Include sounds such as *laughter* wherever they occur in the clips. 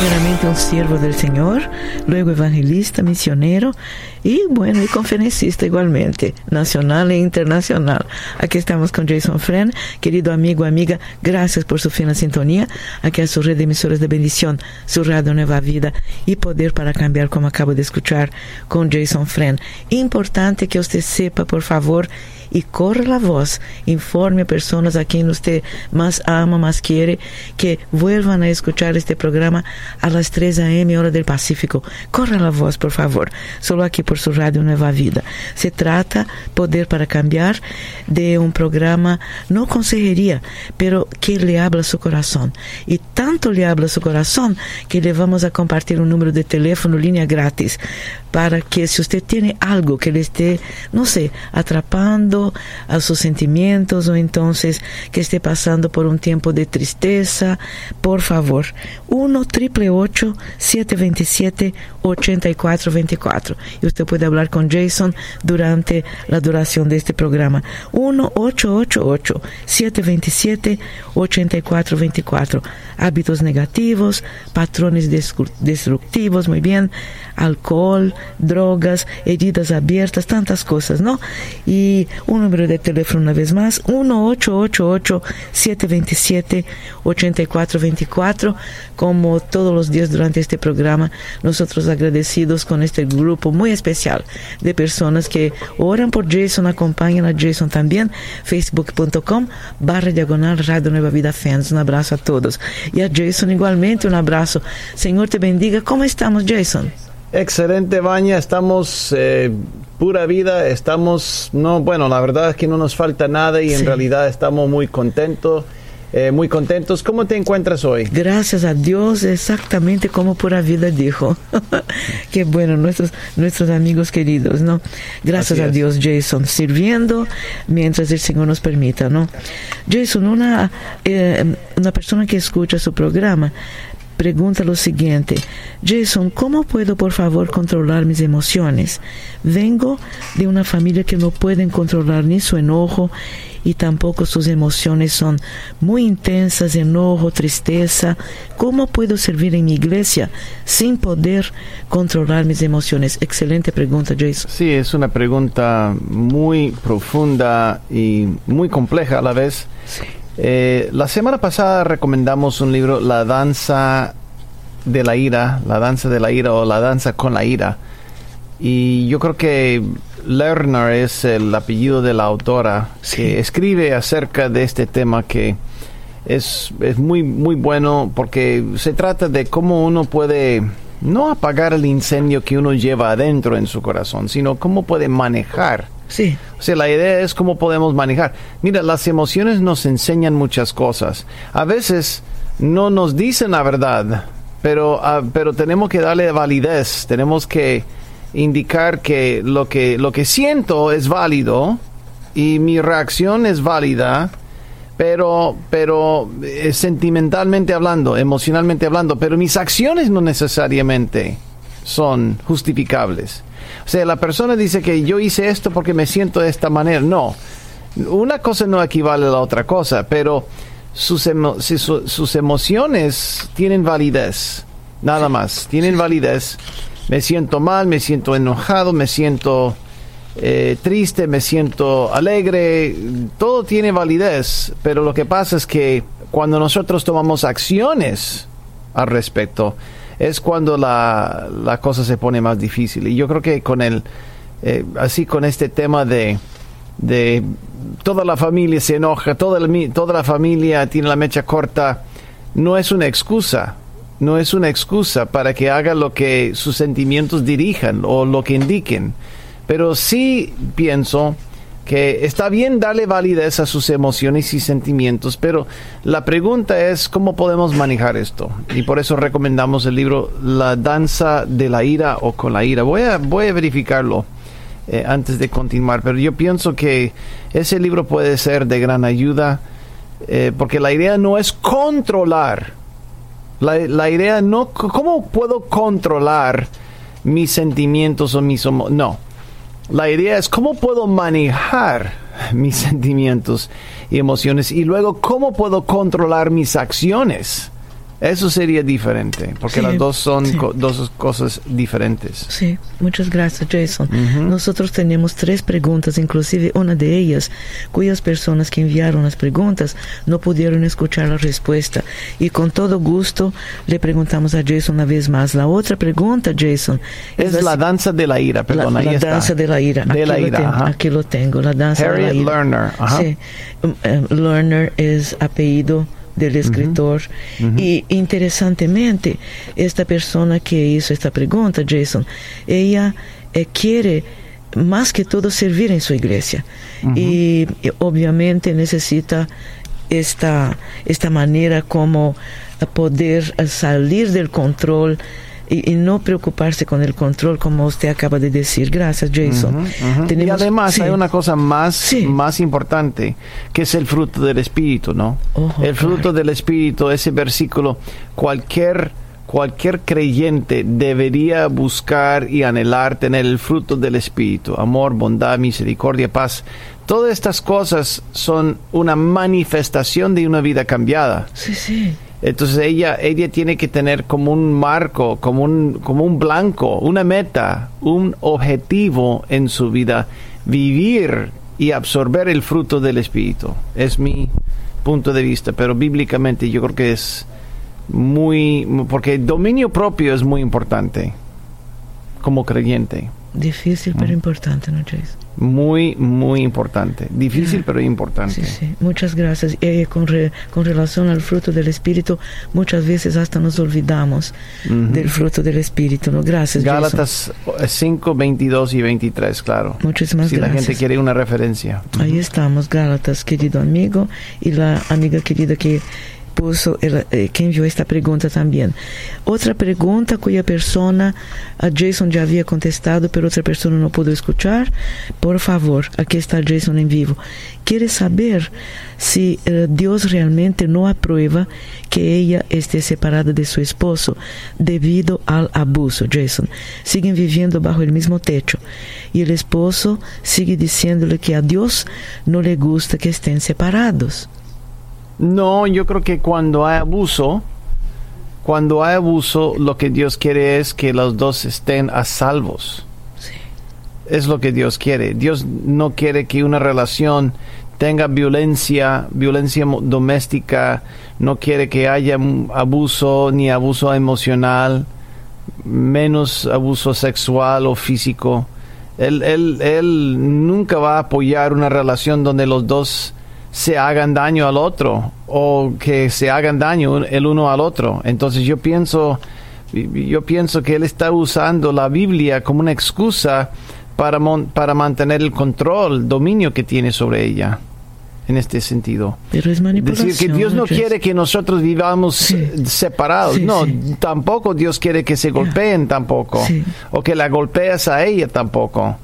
primeramente un siervo del Señor, luego evangelista, misionero y bueno, y conferencista igualmente, nacional e internacional. Aquí estamos con Jason Fren, querido amigo, amiga, gracias por su fina sintonía. Aquí a su red de emisoras de bendición, su radio Nueva Vida y poder para cambiar, como acabo de escuchar con Jason Fren. Importante que usted sepa, por favor, y corre la voz, informe a personas a quien usted más ama, más quiere, que vuelvan a escuchar este programa a las 3 a.m. hora del Pacífico. Corra la voz, por favor, solo aquí por su radio Nueva Vida. Se trata, Poder para Cambiar, de un programa, no consejería, pero que le habla su corazón. Y tanto le habla su corazón que le vamos a compartir un número de teléfono, línea gratis, para que si usted tiene algo que le esté, no sé, atrapando a sus sentimientos o entonces que esté pasando por un tiempo de tristeza, por favor, 1 triple 727 8424 y usted puede hablar con Jason durante la duración de este programa. 1 888 727 8424 Hábitos negativos, patrones destructivos, muy bien, alcohol, drogas, heridas abiertas, tantas cosas, ¿no? Y número de teléfono una vez más, 1-888-727-8424. Como todos los días durante este programa, nosotros agradecidos con este grupo muy especial de personas que oran por Jason, acompañan a Jason también, facebook.com barra diagonal Radio Nueva Vida Fans. Un abrazo a todos. Y a Jason igualmente un abrazo. Señor te bendiga. ¿Cómo estamos, Jason? Excelente, Baña. Estamos eh, pura vida. Estamos, no, bueno, la verdad es que no nos falta nada y en realidad estamos muy contentos. Eh, muy contentos. ¿Cómo te encuentras hoy? Gracias a Dios, exactamente como pura vida dijo. *laughs* Qué bueno, nuestros, nuestros amigos queridos, ¿no? Gracias a Dios, Jason, sirviendo mientras el Señor nos permita, ¿no? Jason, una, eh, una persona que escucha su programa pregunta lo siguiente, Jason, ¿cómo puedo por favor controlar mis emociones? Vengo de una familia que no pueden controlar ni su enojo y tampoco sus emociones son muy intensas, enojo, tristeza. ¿Cómo puedo servir en mi iglesia sin poder controlar mis emociones? Excelente pregunta, Jason. Sí, es una pregunta muy profunda y muy compleja a la vez. Sí. Eh, la semana pasada recomendamos un libro, La danza de la ira, la danza de la ira o la danza con la ira. Y yo creo que Lerner es el apellido de la autora que escribe acerca de este tema que es, es muy, muy bueno porque se trata de cómo uno puede no apagar el incendio que uno lleva adentro en su corazón, sino cómo puede manejar Sí. Sea, la idea es cómo podemos manejar. Mira, las emociones nos enseñan muchas cosas. A veces no nos dicen la verdad, pero, ah, pero tenemos que darle validez. Tenemos que indicar que lo que, lo que siento es válido y mi reacción es válida, pero, pero eh, sentimentalmente hablando, emocionalmente hablando, pero mis acciones no necesariamente son justificables. O sea, la persona dice que yo hice esto porque me siento de esta manera. No, una cosa no equivale a la otra cosa, pero sus, emociones tienen validez, nada más, tienen validez. Me siento mal, me siento enojado, me siento eh, triste, me siento alegre, todo tiene validez, pero lo que pasa es que cuando nosotros tomamos acciones al respecto, es cuando la, cosa se pone más difícil. Y yo creo que con el, eh, así con este tema de, de toda la familia se enoja, toda toda la familia tiene la mecha corta, no es una excusa, no es una excusa para que haga lo que sus sentimientos dirijan o lo que indiquen. Pero sí pienso que está bien darle validez a sus emociones y sentimientos, pero la pregunta es cómo podemos manejar esto. Y por eso recomendamos el libro La danza de la ira o con la ira. Voy a, voy a verificarlo eh, antes de continuar, pero yo pienso que ese libro puede ser de gran ayuda, eh, porque la idea no es controlar La, la idea no, ¿cómo puedo controlar mis sentimientos o mis... No. La idea es cómo puedo manejar mis *laughs* sentimientos y emociones y luego cómo puedo controlar mis acciones. Eso sería diferente, porque Sí, las dos son sí. co- dos cosas diferentes. Sí, muchas gracias, Jason. Ujú. Nosotros tenemos tres preguntas, inclusive una de ellas, cuyas personas que enviaron las preguntas no pudieron escuchar la respuesta. Y con todo gusto le preguntamos a Jason una vez más. La otra pregunta, Jason, Es la danza de la ira, la- perdón, ahí la está. danza de la ira. De Aquí la lo ira, ten- ajá. Aquí lo tengo, la danza de la Harriet ira. Lerner. Sí, um, eh, Lerner es apellido del escritor. Y interesantemente, esta persona que hizo esta pregunta, Jason, ella eh, quiere más que todo servir en su iglesia. y, y obviamente necesita esta, esta manera como eh, poder eh, salir del control y, y no preocuparse con el control como usted acaba de decir. Gracias, Jason. Ujú, ujú. Y Tenemos- además sí. hay una cosa más, Sí. más importante, que es el fruto del Espíritu, ¿no? Ojo, el fruto claro. del Espíritu, ese versículo, cualquier, cualquier creyente debería buscar y anhelar tener el fruto del Espíritu, amor, bondad, misericordia, paz. Todas estas cosas son una manifestación de una vida cambiada. Sí, sí. Entonces ella, ella tiene que tener como un marco, como un, como un blanco, una meta, un objetivo en su vida, vivir y absorber el fruto del Espíritu. Es mi punto de vista, pero bíblicamente yo creo que es muy, porque el dominio propio es muy importante como creyente. Difícil pero importante, ¿no, Jason? Muy, muy importante. Difícil, pero importante. Sí, sí. Muchas gracias. Eh, con, re- con relación al fruto del Espíritu, muchas veces hasta nos olvidamos Ujú. del fruto del Espíritu. ¿no? Gracias, Jason. Gálatas 5, 22 y 23, claro. Muchísimas si la gracias. gente quiere una referencia. Ahí estamos, Gálatas, querido amigo, y la amiga querida que puso, el- eh, que envió esta pregunta también. Otra pregunta cuya persona, a Jason ya había contestado, pero otra persona no pudo escuchar. Por favor, aquí está Jason en vivo. Quiere saber si eh, Dios realmente no aprueba que ella esté separada de su esposo debido al abuso, Jason. Siguen viviendo bajo el mismo techo y el esposo sigue diciéndole que a Dios no le gusta que estén separados. No, yo creo que cuando hay abuso, cuando hay abuso, lo que Dios quiere es que los dos estén a salvos. Sí. Es lo que Dios quiere. Dios no quiere que una relación tenga violencia, violencia doméstica, no quiere que haya abuso ni abuso emocional, menos abuso sexual o físico. Él, él, él nunca va a apoyar una relación donde los dos se hagan daño al otro o que se hagan daño el uno al otro. Entonces yo pienso, yo pienso que él está usando la Biblia como una excusa para, mon- para mantener el control, dominio que tiene sobre ella. En este sentido. Pero es manipulación. Decir que Dios no quiere que nosotros vivamos Sí. eh, separados. Sí, no, sí. tampoco Dios quiere que se golpeen tampoco. O que la golpees a ella tampoco.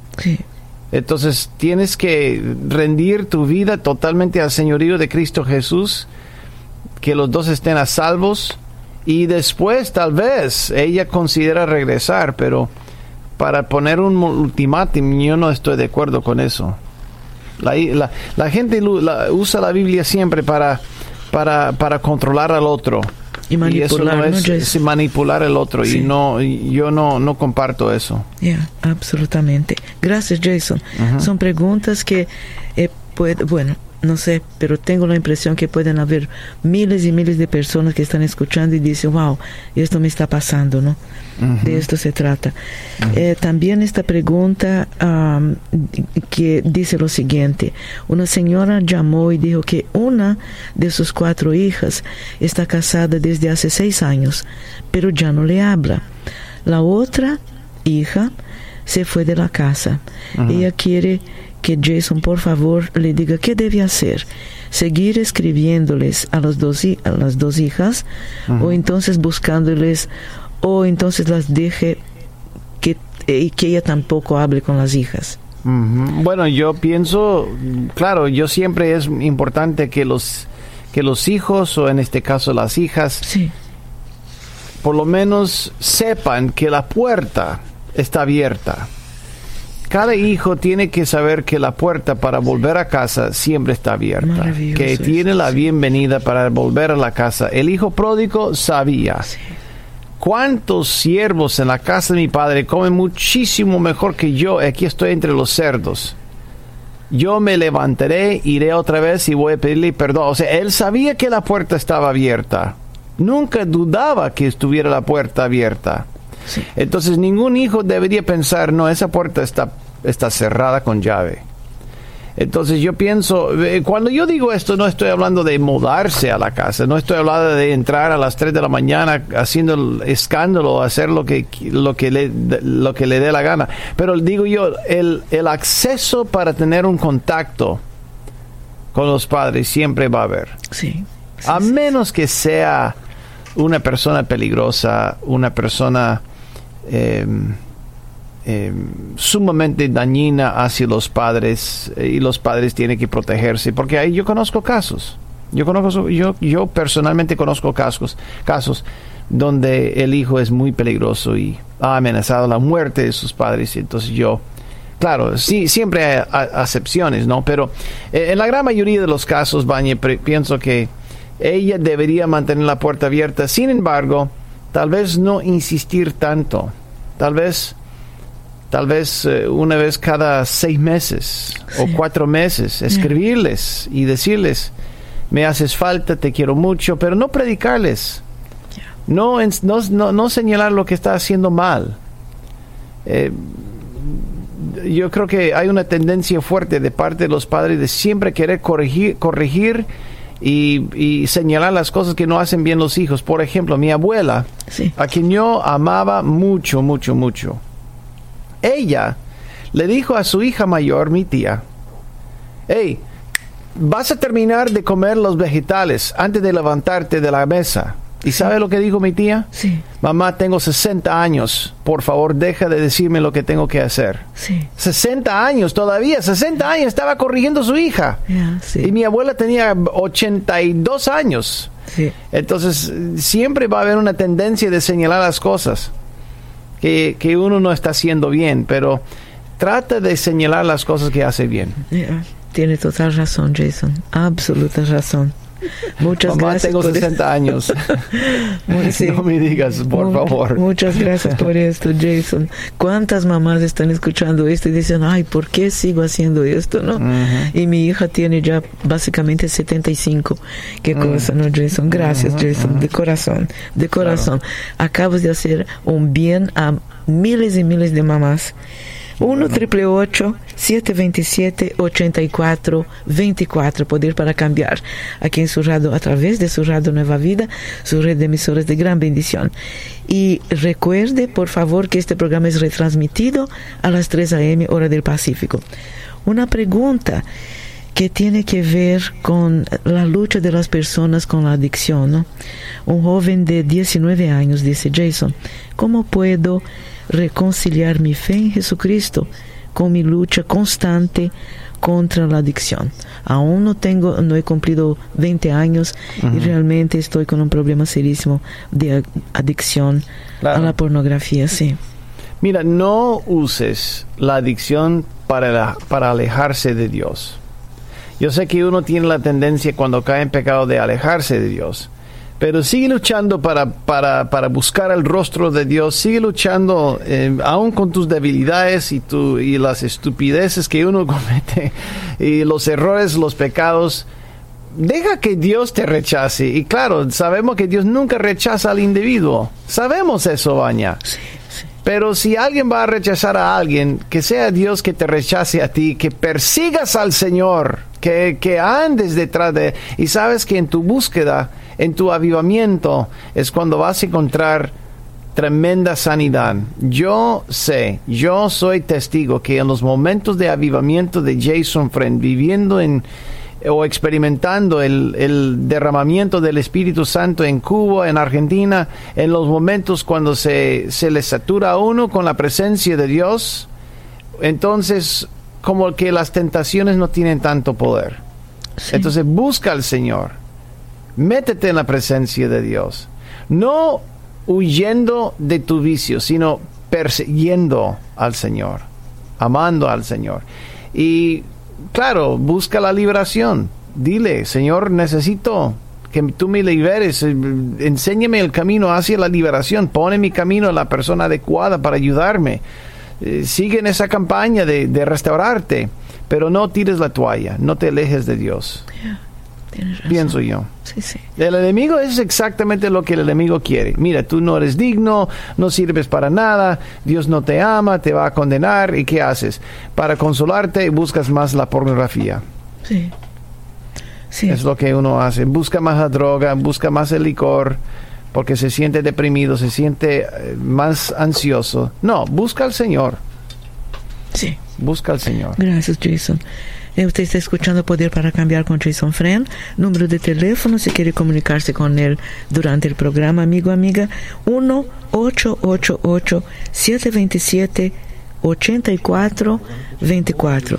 Entonces tienes que rendir tu vida totalmente al señorío de Cristo Jesús, que los dos estén a salvos y después tal vez ella considera regresar, pero para poner un ultimátum yo no estoy de acuerdo con eso. La, la- la gente usa la Biblia siempre para, para, para controlar al otro. Y manipular, eso no ¿no, es, manipular al otro Sí. y no yo no, no comparto eso. Yeah, absolutamente. Gracias, Jason. Son preguntas que eh, puede, bueno, no sé, pero tengo la impresión que pueden haber miles y miles de personas que están escuchando y dicen, wow, esto me está pasando, ¿no? De esto se trata. Eh, también esta pregunta que dice lo siguiente, una señora llamó y dijo que una de sus cuatro hijas está casada desde hace seis años, pero ya no le habla. La otra hija se fue de la casa. Ella quiere que Jason, por favor, le diga qué debe hacer. Seguir escribiéndoles a, los dos, a las dos hijas o entonces buscándoles o entonces las deje que, eh, que ella tampoco hable con las hijas. Bueno, yo pienso, claro, yo siempre es importante que los que los hijos o en este caso las hijas Sí, por lo menos sepan que la puerta está abierta. Cada hijo tiene que saber que la puerta para volver a casa siempre está abierta, que tiene la bienvenida para volver a la casa. El hijo pródigo sabía. ¿Cuántos siervos en la casa de mi padre comen muchísimo mejor que yo? Aquí estoy entre los cerdos. Yo me levantaré, iré otra vez y voy a pedirle perdón. O sea, él sabía que la puerta estaba abierta. Nunca dudaba que estuviera la puerta abierta. Sí. Entonces ningún hijo debería pensar, no, esa puerta está, está cerrada con llave. Entonces yo pienso, eh, cuando yo digo esto, no estoy hablando de mudarse a la casa, no estoy hablando de entrar a las 3 de la mañana haciendo el escándalo, hacer lo que, lo que, le, lo que le dé la gana. Pero digo yo, el, el acceso para tener un contacto con los padres siempre va a haber. Sí. sí, A sí. menos que sea una persona peligrosa, una persona eh, sumamente dañina hacia los padres eh, y los padres tienen que protegerse, porque ahí yo conozco casos. Yo conozco, yo, yo personalmente conozco casos, casos donde el hijo es muy peligroso y ha amenazado la muerte de sus padres. Y entonces yo, claro, sí, siempre hay acepciones, ¿no? Pero eh, en la gran mayoría de los casos, Bañe, pienso que ella debería mantener la puerta abierta. Sin embargo, tal vez no insistir tanto. Tal vez, tal vez eh, una vez cada seis meses o cuatro meses, escribirles y decirles, me haces falta, te quiero mucho, pero no predicarles. No, no, no señalar lo que está haciendo mal. Eh, yo creo que hay una tendencia fuerte de parte de los padres de siempre querer corregir, corregir y, y señalar las cosas que no hacen bien los hijos. Por ejemplo, mi abuela, Sí. a quien yo amaba mucho, mucho, mucho. Ella le dijo a su hija mayor, mi tía, hey, vas a terminar de comer los vegetales antes de levantarte de la mesa. ¿Y sabe lo que dijo mi tía? Sí. Mamá, tengo 60 años. Por favor, deja de decirme lo que tengo que hacer. Sí. 60 años todavía, 60 años estaba corrigiendo a su hija. Sí. Y mi abuela tenía 82 años. Sí. Entonces, siempre va a haber una tendencia de señalar las cosas que, que uno no está haciendo bien, pero trata de señalar las cosas que hace bien. Tiene total razón, Jason. Absoluta razón. Muchas Mamá, gracias tengo por 60 años. *laughs* Muy- *laughs* sí. No me digas, por favor. Muchas gracias por *laughs* esto, Jason. ¿Cuántas mamás están escuchando esto y dicen, ay, ¿por qué sigo haciendo esto? no Y mi hija tiene ya básicamente 75. Qué Mm. cosa, ¿no, Jason? Gracias, Jason, de corazón, de corazón. Acabas de hacer un bien a miles y miles de mamás. 1 triple 727 84 24 Poder para cambiar. Aquí en su radio, a través de su radio Nueva Vida, su red de emisoras de gran bendición. Y recuerde, por favor, que este programa es retransmitido a las 3 a.m. hora del Pacífico. Una pregunta que tiene que ver con la lucha de las personas con la adicción. ¿no? Un joven de 19 años dice, Jason, ¿cómo puedo reconciliar mi fe en Jesucristo con mi lucha constante contra la adicción? Aún no tengo, no he cumplido 20 años y realmente estoy con un problema serísimo de ad- adicción Claro. a la pornografía, sí. Mira, no uses la adicción para, la- para alejarse de Dios. Yo sé que uno tiene la tendencia cuando cae en pecado de alejarse de Dios, pero sigue luchando para, para, para buscar el rostro de Dios, sigue luchando eh, aún con tus debilidades y, tu, y las estupideces que uno *laughs* comete y los errores, los pecados. Deja que Dios te rechace. Y claro, sabemos que Dios nunca rechaza al individuo. Sabemos eso, Baña. Pero si alguien va a rechazar a alguien, que sea Dios que te rechace a ti, que persigas al Señor, que, que andes detrás de... Y sabes que en tu búsqueda, en tu avivamiento, es cuando vas a encontrar tremenda sanidad. Yo sé, yo soy testigo que en los momentos de avivamiento de Jason Friend, viviendo en o experimentando el, el derramamiento del Espíritu Santo en Cuba, en Argentina, en los momentos cuando se, se le satura a uno con la presencia de Dios, entonces como que las tentaciones no tienen tanto poder. Sí. Entonces busca al Señor, métete en la presencia de Dios. No huyendo de tu vicio, sino persiguiendo al Señor, amando al Señor. Y claro, busca la liberación. Dile, Señor, necesito que tú me liberes, enséñame el camino hacia la liberación, pone mi camino a la persona adecuada para ayudarme. Eh, sigue en esa campaña de, restaurarte, pero no tires la toalla, no te alejes de Dios. Pienso yo. Sí, sí. El enemigo es exactamente lo que el enemigo quiere. Mira, tú no eres digno, no sirves para nada, Dios no te ama, te va a condenar. ¿Y qué haces? Para consolarte buscas más la pornografía. Sí. Sí. Es lo que uno hace. Busca más la droga, busca más el licor, porque se siente deprimido, se siente eh, más ansioso. No, busca al Señor. Sí. Busca al Señor. Gracias, Jason. Eh, Usted está escuchando Poder para Cambiar con Jason Friend. Número de teléfono, si quiere comunicarse con él durante el programa, amigo, amiga, 1-888-727-8424.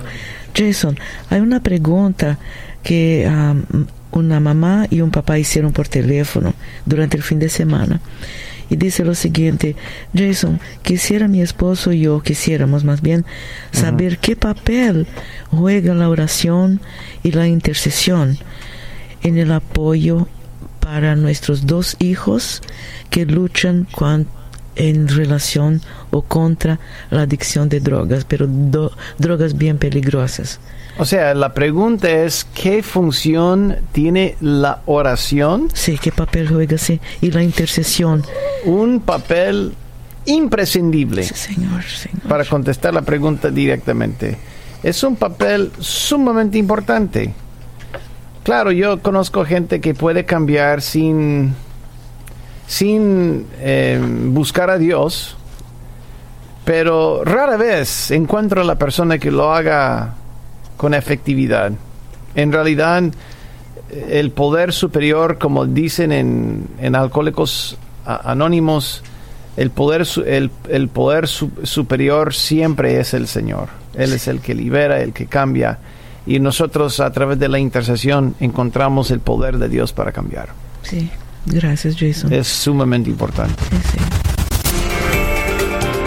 Jason, hay una pregunta que una mamá y un papá hicieron por teléfono durante el fin de semana. Y dice lo siguiente, Jason, quisiera mi esposo y yo, quisiéramos más bien saber uh -huh. qué papel juega la oración y la intercesión en el apoyo para nuestros dos hijos que luchan con, en relación o contra la adicción de drogas, pero do, drogas bien peligrosas. O sea, la pregunta es, ¿qué función tiene la oración? Sí, ¿qué papel juega? Sí, y la intercesión. Un papel imprescindible. Sí, señor, señor. Para contestar la pregunta directamente. Es un papel sumamente importante. Claro, yo conozco gente que puede cambiar sin, sin eh, buscar a Dios, pero rara vez encuentro a la persona que lo haga con efectividad. En realidad, el poder superior, como dicen en, en Alcohólicos Anónimos, el poder, el, el poder su, superior siempre es el Señor. Él es el que libera, el que cambia. Y nosotros a través de la intercesión encontramos el poder de Dios para cambiar. Sí, gracias Jason. Es sumamente importante. Sí, sí.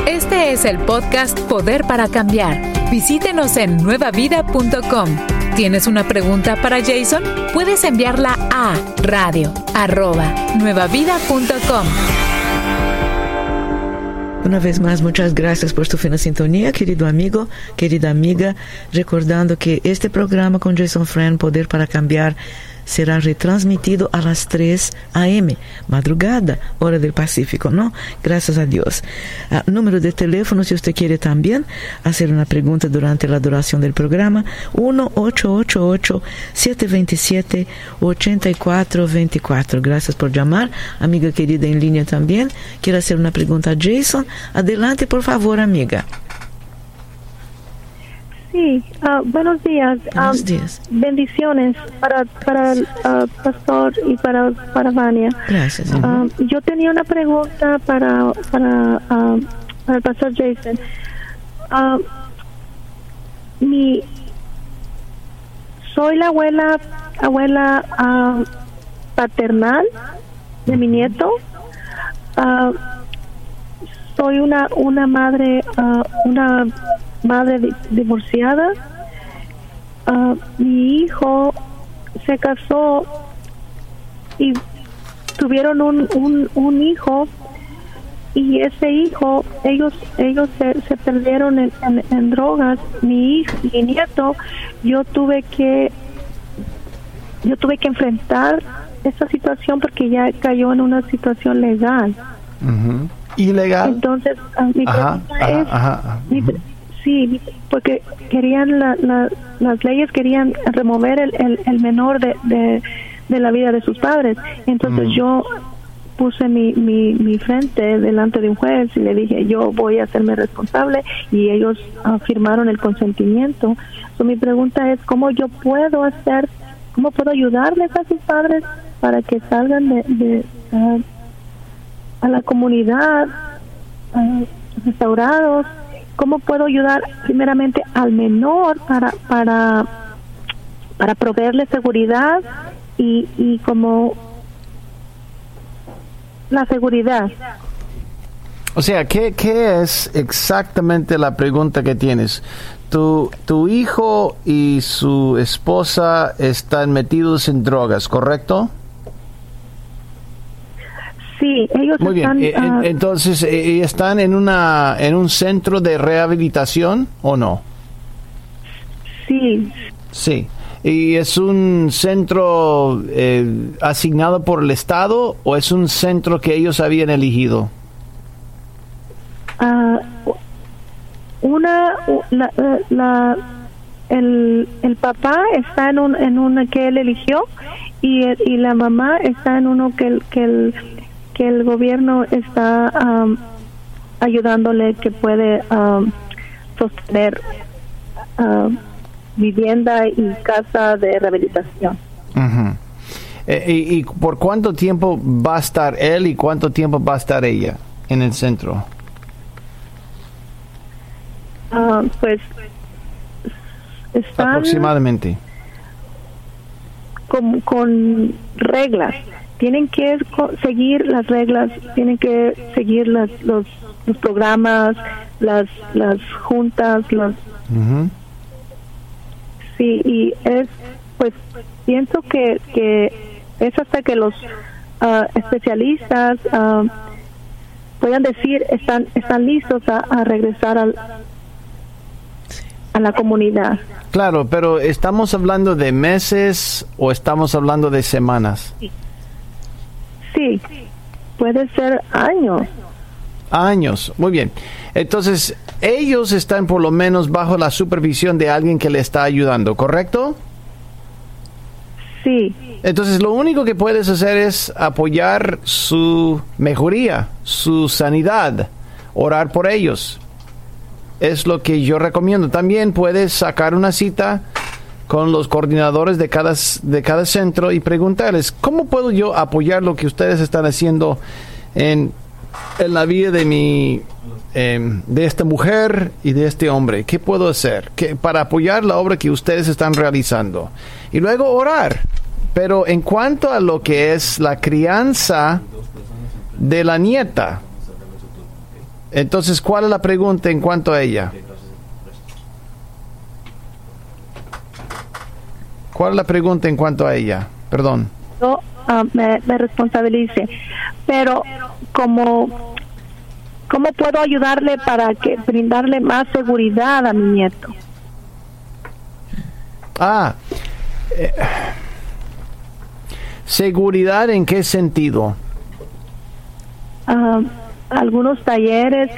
Este es el podcast Poder para Cambiar. Visítenos en nuevavida.com. ¿Tienes una pregunta para Jason? Puedes enviarla a radio arroba nuevavida.com. Una vez más, muchas gracias por su fina sintonía, querido amigo, querida amiga. Recordando que este programa con Jason Friend, Poder para Cambiar, será retransmitido a las 3 a.m., madrugada, hora del Pacífico, ¿no? Gracias a Dios. Uh, número de teléfono, si usted quiere también hacer una pregunta durante la duración del programa, 1-888-727-8424. Gracias por llamar, amiga querida en línea también. Quiere hacer una pregunta a Jason? Adelante, por favor, amiga. Sí, uh, buenos días. Buenos um, días. Bendiciones para, para el uh, pastor y para, para Vania. Gracias. Yo tenía una pregunta para, para, para el pastor Jason. mi, soy la abuela, abuela paternal de mi nieto. Soy una, una madre, una madre di divorciada. Uh, mi hijo se casó y tuvieron un, un, un, hijo y ese hijo ellos ellos se, se perdieron en, en, drogas mi hijo mi nieto yo tuve que yo tuve que enfrentar esa situación porque ya cayó en una situación legal uh. Ilegal entonces uh, mi ajá, pregunta ajá, es ajá, mi, Sí, porque querían la, la, las leyes querían remover el, el, el menor de, de, de, la vida de sus padres. Entonces mm. yo puse mi, mi, mi frente delante de un juez y le dije yo voy a hacerme responsable y ellos firmaron el consentimiento. So, mi pregunta es cómo yo puedo hacer, cómo puedo ayudarles a sus padres para que salgan de, de uh, a la comunidad uh, restaurados cómo puedo ayudar primeramente al menor para para para proveerle seguridad y, y como la seguridad. O sea, ¿qué, ¿qué es exactamente la pregunta que tienes? Tu, tu hijo y su esposa están metidos en drogas, ¿correcto? Sí, ellos Muy bien. están... Eh, ah, en- Entonces, eh, ¿están en, una, en un centro de rehabilitación o no? sí, Sí. ¿Y es un centro eh, asignado por el Estado o es un centro que ellos habían elegido? ah, una... La, eh, la- el, el papá está en un en una que él eligió y, y la mamá está en uno que que el, que el gobierno está ayudándole que puede sostener vivienda y casa de rehabilitación. Eh, y, y por cuánto tiempo va a estar él y cuánto tiempo va a estar ella en el centro? Ah, pues están Aproximadamente. con, con reglas. Tienen que seguir las reglas, tienen que seguir las, los, los programas, las, las juntas, Ujú. sí, y es, pues, pienso que, que es hasta que los ah, especialistas ah, puedan decir están, están listos a, a regresar al, a la comunidad. Claro, pero ¿estamos hablando de meses o estamos hablando de semanas? Sí, puede ser años. Años, muy bien. Entonces, ellos están por lo menos bajo la supervisión de alguien que le está ayudando, ¿correcto? Sí, Entonces, lo único que puedes hacer es apoyar su mejoría, su sanidad, orar por ellos. Es lo que yo recomiendo. También puedes sacar una cita con los coordinadores de cada, de cada centro y preguntarles, ¿cómo puedo yo apoyar lo que ustedes están haciendo en, en la vida de mi em, de esta mujer y de este hombre? ¿Qué puedo hacer ¿Qué- para apoyar la obra que ustedes están realizando? Y luego orar. Pero en cuanto a lo que es la crianza de la nieta, entonces, ¿cuál es la pregunta en cuanto a ella? ¿Cuál es la pregunta en cuanto a ella? Perdón. yo ah, me, me responsabilice. Pero, como, ¿cómo puedo ayudarle para que brindarle más seguridad a mi nieto? Ah, eh, seguridad en qué sentido? ah, algunos talleres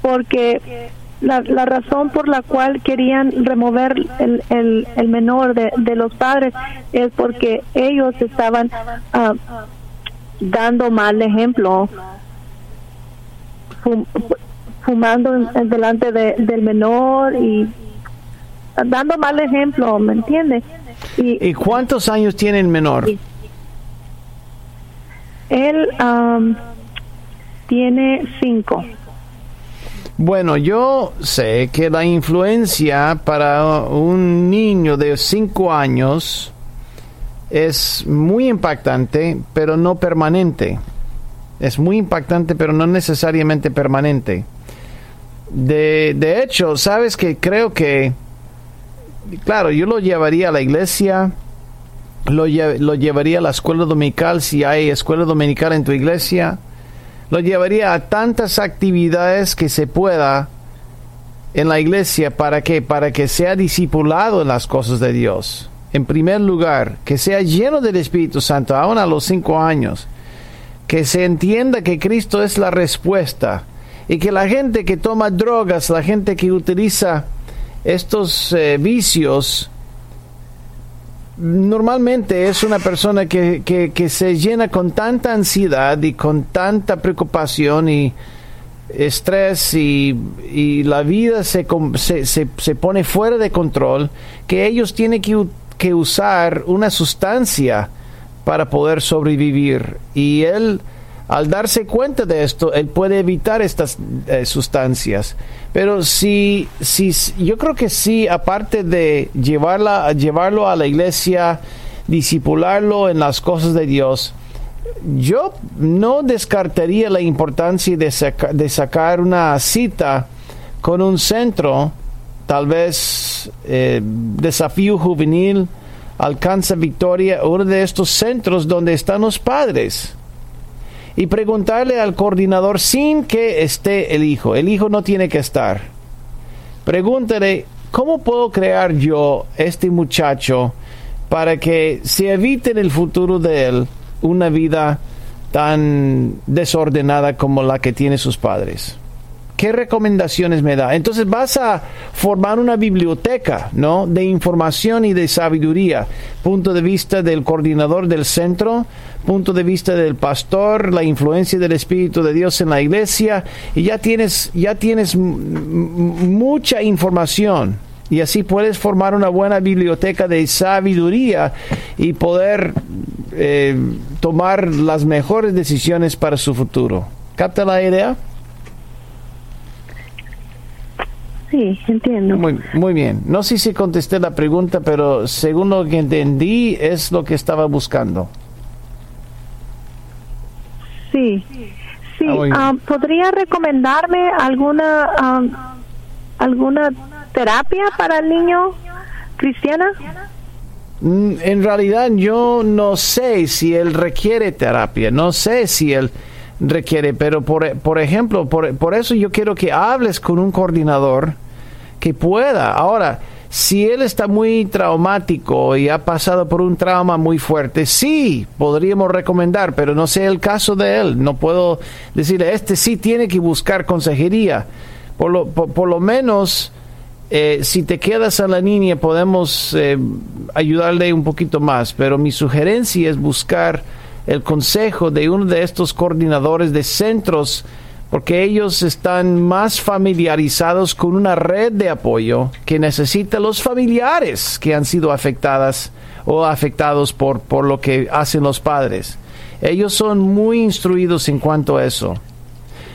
porque la, la razón por la cual querían remover el, el, el menor de, de los padres es porque ellos estaban ah, dando mal ejemplo fum- fumando en- en delante de- del menor y dando mal ejemplo ¿me entiendes? y ¿Y cuántos años tiene el menor? Él am, tiene cinco Bueno, yo sé que la influencia para un niño de 5 años es muy impactante, pero no permanente. Es muy impactante, pero no necesariamente permanente. De, de hecho, sabes que creo que, claro, yo lo llevaría a la iglesia, lo, lo llevaría a la escuela dominical si hay escuela dominical en tu iglesia, lo llevaría a tantas actividades que se pueda en la iglesia para que para que sea discipulado en las cosas de Dios. En primer lugar, que sea lleno del Espíritu Santo, aún a los cinco años. Que se entienda que Cristo es la respuesta. Y que la gente que toma drogas, la gente que utiliza estos eh, vicios, normalmente es una persona que, que- se llena con tanta ansiedad y con tanta preocupación y estrés y, y la vida se, se, se- se pone fuera de control que ellos tienen que, que usar una sustancia para poder sobrevivir. Y él al darse cuenta de esto él puede evitar estas eh, sustancias pero si, si yo creo que sí aparte de llevarla llevarlo a la iglesia disipularlo en las cosas de Dios yo no descartaría la importancia de, de sacar una cita con un centro, tal vez eh, desafío juvenil, alcanza victoria, uno de estos centros donde están los padres. Y preguntarle al coordinador sin que esté el hijo. El hijo no tiene que estar. Pregúntale, ¿cómo puedo crear yo este muchacho para que se evite en el futuro de él una vida tan desordenada como la que tiene sus padres? ¿Qué recomendaciones me da? Entonces vas a formar una biblioteca, ¿no? De información y de sabiduría. Punto de vista del coordinador del centro, punto de vista del pastor, la influencia del Espíritu de Dios en la iglesia, y ya tienes, ya tienes mucha información. Y así puedes formar una buena biblioteca de sabiduría y poder eh, tomar las mejores decisiones para su futuro. ¿Capta la idea? Sí, entiendo. Muy, muy bien. No sé si contesté la pregunta, pero según lo que entendí es lo que estaba buscando. Sí, sí. Ah, um, ¿Podría recomendarme alguna um, alguna terapia para el niño cristiana? Mm, en realidad yo no sé si él requiere terapia, no sé si él requiere, pero por, por ejemplo, por, por eso yo quiero que hables con un coordinador que pueda. Ahora, si él está muy traumático y ha pasado por un trauma muy fuerte, sí, podríamos recomendar, pero no sé el caso de él. No puedo decirle, este sí tiene que buscar consejería. Por lo, por, lo menos, eh, si te quedas a la niña, podemos eh, ayudarle un poquito más, pero mi sugerencia es buscar el consejo de uno de estos coordinadores de centros porque ellos están más familiarizados con una red de apoyo que necesitan los familiares que han sido afectadas o afectados por, por lo que hacen los padres. Ellos son muy instruidos en cuanto a eso.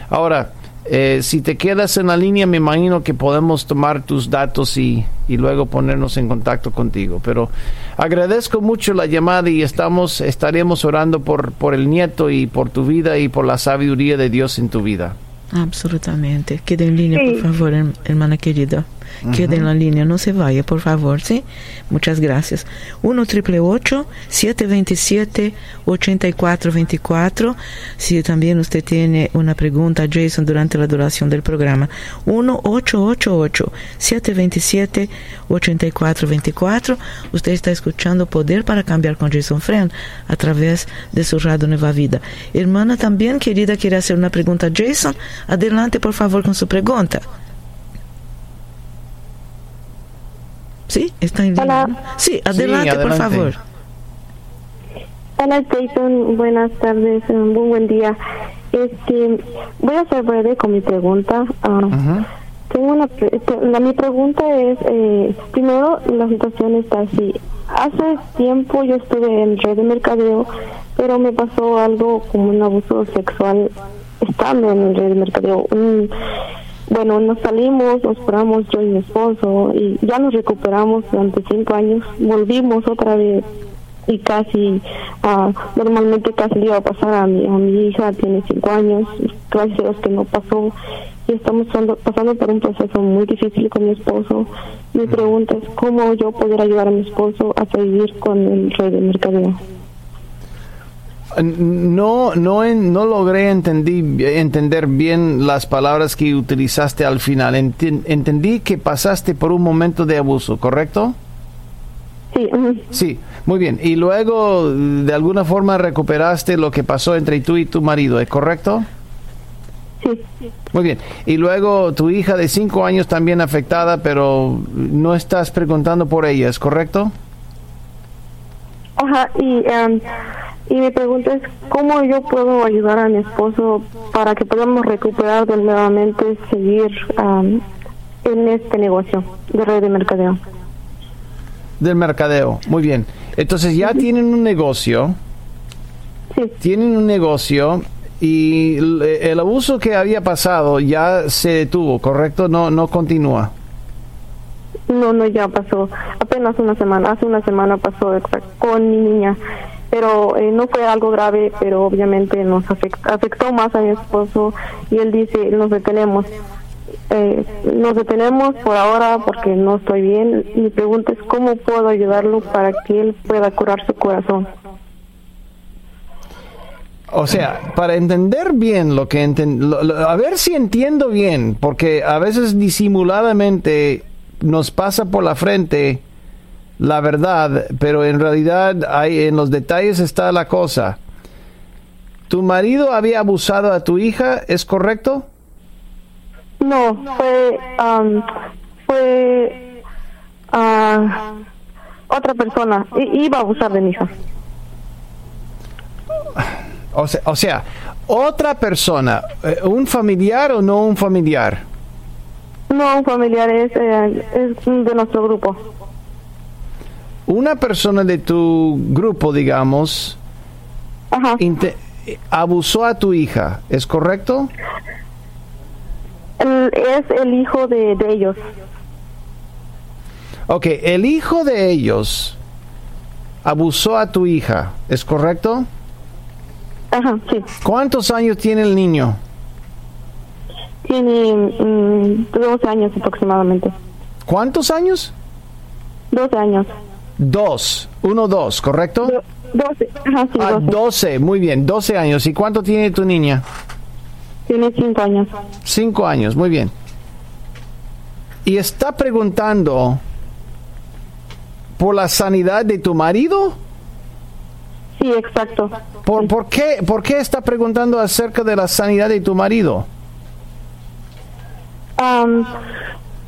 Ahora, eh, si te quedas en la línea, me imagino que podemos tomar tus datos y, y, luego ponernos en contacto contigo. Pero agradezco mucho la llamada y estamos, estaremos orando por, por el nieto y por tu vida y por la sabiduría de Dios en tu vida. Absolutamente. Quede en línea, por favor, hermana querida. Quede en la línea, no se vaya, por favor, ¿sí? Muchas gracias. 1 triple 727 8424. Si también usted tiene una pregunta, Jason, durante la duración del programa, 1 888 727 8424. Usted está escuchando Poder para Cambiar con Jason Friend a través de su radio Nueva Vida. Hermana también, querida, quiere hacer una pregunta a Jason. Adelante, por favor, con su pregunta. Sí, está en Sí, adelante, por favor. Hola Jason, buenas tardes, eh, muy buen día. Este, voy a ser breve con mi pregunta. Ah, tengo una, la, mi pregunta es, eh, primero la situación está así. Hace tiempo yo estuve en red de mercadeo, pero me pasó algo como un abuso sexual estando en red de mercadeo. Bueno, nos salimos, nos curamos yo y mi esposo y ya nos recuperamos durante cinco años. Volvimos otra vez y casi, uh, normalmente casi le iba a pasar a mi, a mi hija, tiene cinco años, gracias a Dios que no pasó y estamos pasando, por un proceso muy difícil con mi esposo. Mi pregunta es cómo yo poder ayudar a mi esposo a seguir con el rey de mercadeo. No, no, no logré entendí, entender bien las palabras que utilizaste al final. entendí que pasaste por un momento de abuso, ¿correcto? Sí. Sí, muy bien. Y luego, de alguna forma, recuperaste lo que pasó entre tú y tu marido, ¿es correcto? Sí. Muy bien. Y luego tu hija de cinco años también afectada, pero no estás preguntando por ella, ¿es correcto? Ajá, y... Um, y mi pregunta es, ¿cómo yo puedo ayudar a mi esposo para que podamos recuperar de nuevamente seguir en este negocio de red de mercadeo? Del mercadeo, muy bien. Entonces ya tienen un negocio. Sí. Tienen un negocio y el abuso que había pasado ya se detuvo, ¿correcto? No, no continúa. No, no, ya pasó. Apenas una semana, hace una semana pasó con mi niña pero eh, no fue algo grave, pero obviamente nos afectó, afectó más a mi esposo y él dice, nos detenemos. Eh, nos detenemos por ahora porque no estoy bien. Mi pregunta es cómo puedo ayudarlo para que él pueda curar su corazón. O sea, para entender bien lo que a ver si entiendo bien, porque a veces disimuladamente nos pasa por la frente la verdad, pero en realidad hay, en los detalles está la cosa. ¿Tu marido había abusado a tu hija? ¿Es correcto? No, fue, um, fue ah, otra persona. iba a abusar de mi hija. O sea, o sea, otra persona, eh, un familiar o no un familiar. No, un familiar es, eh, es de nuestro grupo una persona de tu grupo, digamos, abusó a tu hija, ¿es correcto? es el hijo de, ellos. Ok, el hijo de ellos abusó a tu hija, ¿es correcto? Ajá, sí. ¿Cuántos años tiene el niño? Tiene 12 mm, años aproximadamente. ¿Cuántos años? 12 años. Dos, uno, dos, ¿correcto? Doce, ajá, sí, ah, doce. muy bien, doce años. ¿Y cuánto tiene tu niña? Tiene cinco años. Cinco años, muy bien. Y está preguntando por la sanidad de tu marido. Sí, exacto. ¿Por, ¿por, qué, ¿Por qué está preguntando acerca de la sanidad de tu marido? Um,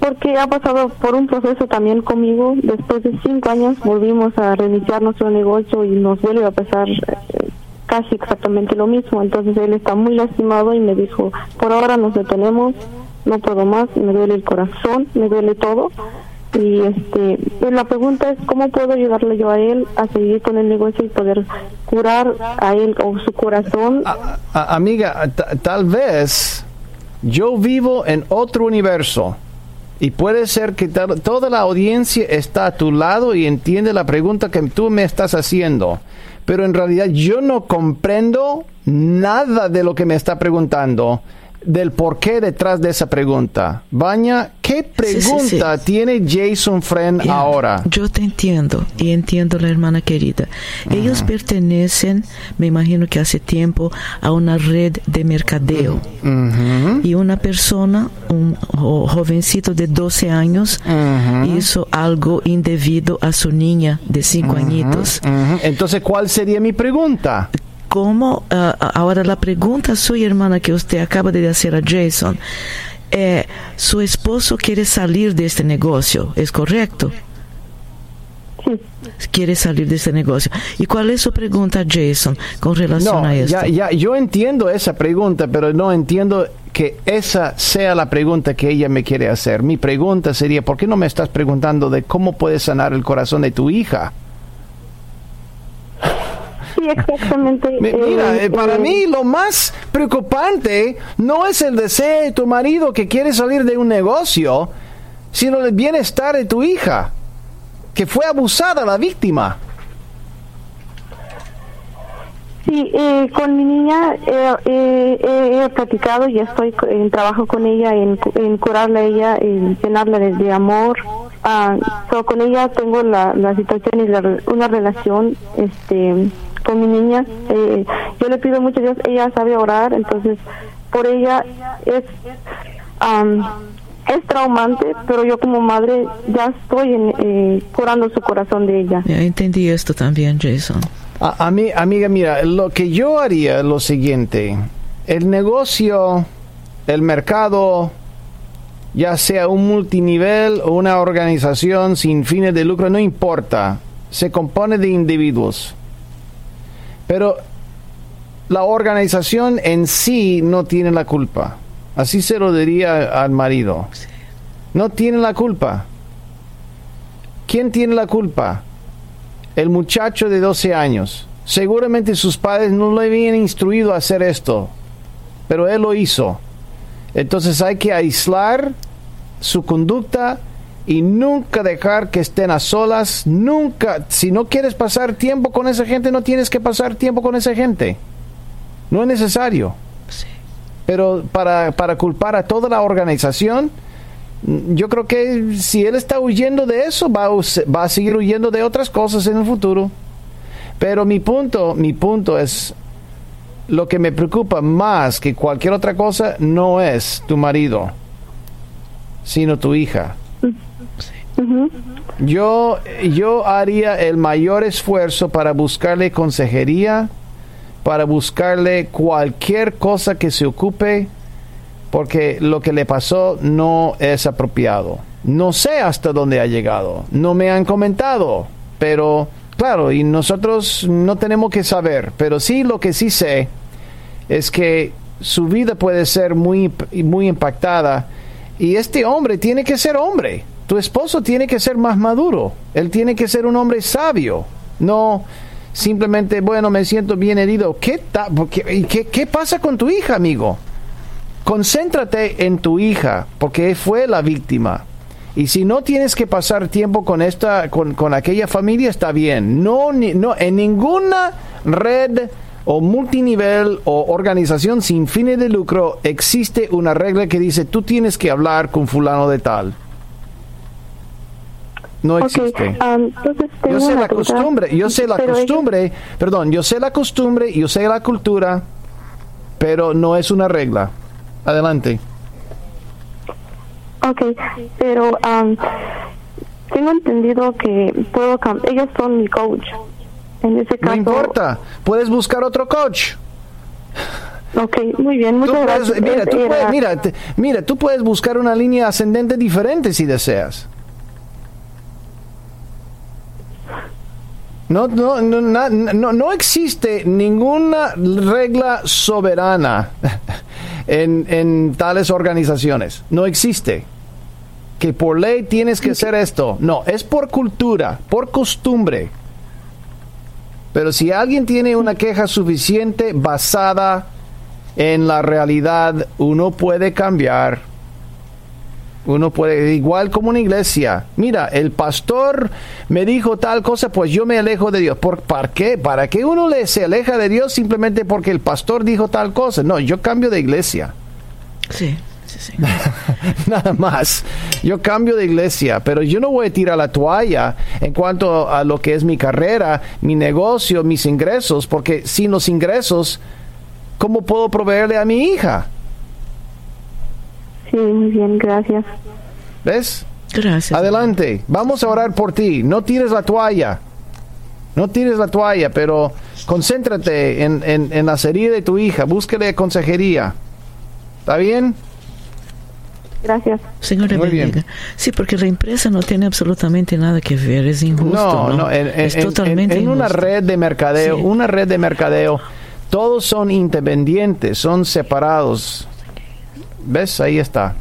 porque ha pasado por un proceso también conmigo. Después de cinco años volvimos a reiniciar nuestro negocio y nos vuelve a pasar eh, casi exactamente lo mismo. Entonces él está muy lastimado y me dijo, por ahora nos detenemos, no puedo más, me duele el corazón, me duele todo. Y este, pues la pregunta es cómo puedo ayudarle yo a él a seguir con el negocio y poder curar a él o su corazón. amiga, tal vez yo vivo en otro universo y puede ser que toda la audiencia está a tu lado y entiende la pregunta que tú me estás haciendo. Pero en realidad yo no comprendo nada de lo que me está preguntando del porqué detrás de esa pregunta. Baña, ¿qué pregunta tiene Jason Friend ahora? Yo te entiendo y entiendo la hermana querida. Ellos pertenecen, me imagino que hace tiempo, a una red de mercadeo. Y una persona, un jovencito de 12 años, hizo algo indebido a su niña de 5 añitos. Entonces, ¿cuál sería mi pregunta? Como uh, ahora la pregunta suya hermana que usted acaba de hacer a Jason eh, su esposo quiere salir de este negocio es correcto sí. quiere salir de este negocio y cuál es su pregunta Jason con relación a esto ya, ya yo entiendo esa pregunta pero no entiendo que esa sea la pregunta que ella me quiere hacer. Mi pregunta sería ¿por qué no me estás preguntando de cómo puedes sanar el corazón de tu hija? Sí, exactamente. Mira, eh, eh, para eh, mí lo más preocupante no es el deseo de tu marido que quiere salir de un negocio, sino el bienestar de tu hija, que fue abusada la víctima. Sí, con mi niña he platicado y estoy en trabajo con ella, en, en curarla a ella, en llenarla de, amor. Ah, con ella tengo la, la situación y una relación este con mi niña. Eh, yo le pido mucho a Dios, ella sabe orar, entonces por ella es es traumante, pero yo como madre ya estoy en, eh, curando su corazón de ella. Ya entendí esto también, Jason. A, mí, amiga, mira, lo que yo haría es lo siguiente. El negocio, el mercado, ya sea un multinivel o una organización sin fines de lucro, no importa. Se compone de individuos. Pero la organización en sí no tiene la culpa. Así se lo diría al marido. No tiene la culpa. ¿Quién tiene la culpa? El muchacho de 12 años. Seguramente sus padres no le habían instruido a hacer esto, pero él lo hizo. Entonces hay que aislar su conducta y nunca dejar que estén a solas, nunca, si no quieres pasar tiempo con esa gente, no tienes que pasar tiempo con esa gente. No es necesario. Pero para, para culpar a toda la organización, yo creo que si él está huyendo de eso, va a, va a seguir huyendo de otras cosas en el futuro. Pero mi punto, mi punto es, lo que me preocupa más que cualquier otra cosa no es tu marido, sino tu hija. Yo, yo haría el mayor esfuerzo para buscarle consejería, para buscarle cualquier cosa que se ocupe, porque lo que le pasó no es apropiado. No sé hasta dónde ha llegado, no me han comentado, pero claro, y nosotros no tenemos que saber, pero sí lo que sí sé es que su vida puede ser muy, muy impactada y este hombre tiene que ser hombre tu esposo tiene que ser más maduro, él tiene que ser un hombre sabio, no simplemente, bueno, me siento bien herido. ¿Qué, qué, qué pasa con tu hija, amigo? Concéntrate en tu hija, porque fue la víctima. Y si no tienes que pasar tiempo con esta, con, con aquella familia, está bien. No, no, en ninguna red o multinivel o organización sin fines de lucro existe una regla que dice tú tienes que hablar con fulano de tal. No existe. Um, yo sé la costumbre, yo sé la costumbre, perdón, yo sé la costumbre, yo sé la cultura, pero no es una regla. Adelante. Ok, pero um, tengo entendido que puedo ellos son mi coach. En ese caso, no importa, puedes buscar otro coach. Ok, muy bien, muchas gracias. Mira, tú puedes, mira, mira, tú puedes buscar una línea ascendente diferente si deseas. No, no, no, no, no existe ninguna regla soberana *laughs* en, en tales organizaciones. No existe. Que por ley tienes que hacer esto. No, es por cultura, por costumbre. Pero si alguien tiene una queja suficiente basada en la realidad, uno puede cambiar uno puede, igual como una iglesia. Mira, el pastor me dijo tal cosa, pues yo me alejo de Dios. ¿Por, ¿Para qué? ¿Para qué uno le, se aleja de Dios simplemente porque el pastor dijo tal cosa? No, yo cambio de iglesia. Sí. Sí, sí. *laughs* Nada más. Yo cambio de iglesia, pero yo no voy a tirar la toalla en cuanto a lo que es mi carrera, mi negocio, mis ingresos, porque sin los ingresos, ¿cómo puedo proveerle a mi hija? Sí, muy bien, gracias. ¿Ves? Gracias. Adelante, vamos a orar por ti. No tires la toalla. No tires la toalla, pero concéntrate en, en, la serie de tu hija. Búsquele consejería. ¿Está bien? Gracias. Señora Muy bien. Sí, porque la empresa no tiene absolutamente nada que ver, es injusto. No, no, es totalmente en, una red de mercadeo, una red de mercadeo, todos son independientes, son separados. ¿Ves? Ahí está.